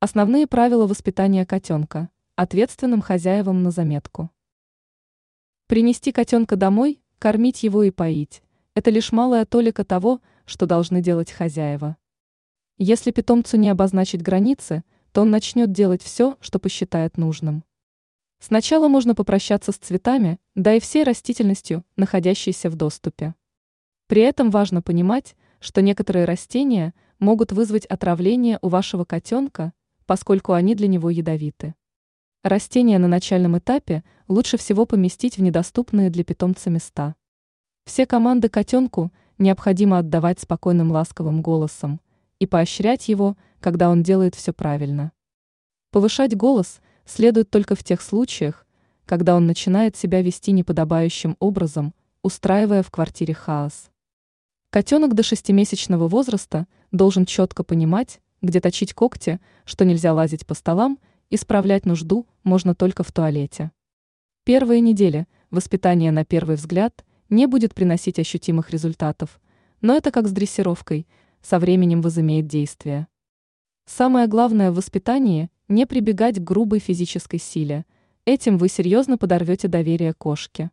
Основные правила воспитания котенка. Ответственным хозяевам на заметку. Принести котенка домой, кормить его и поить – это лишь малая толика того, что должны делать хозяева. Если питомцу не обозначить границы, то он начнет делать все, что посчитает нужным. Сначала можно попрощаться с цветами, да и всей растительностью, находящейся в доступе. При этом важно понимать, что некоторые растения могут вызвать отравление у вашего котенка, поскольку они для него ядовиты. Растения на начальном этапе лучше всего поместить в недоступные для питомца места. Все команды котенку необходимо отдавать спокойным ласковым голосом и поощрять его, когда он делает все правильно. Повышать голос следует только в тех случаях, когда он начинает себя вести неподобающим образом, устраивая в квартире хаос. Котенок до шестимесячного возраста должен четко понимать, где точить когти, что нельзя лазить по столам, исправлять нужду можно только в туалете. Первые недели воспитание на первый взгляд не будет приносить ощутимых результатов, но это как с дрессировкой, со временем возымеет действие. Самое главное в воспитании – не прибегать к грубой физической силе, этим вы серьезно подорвете доверие кошки.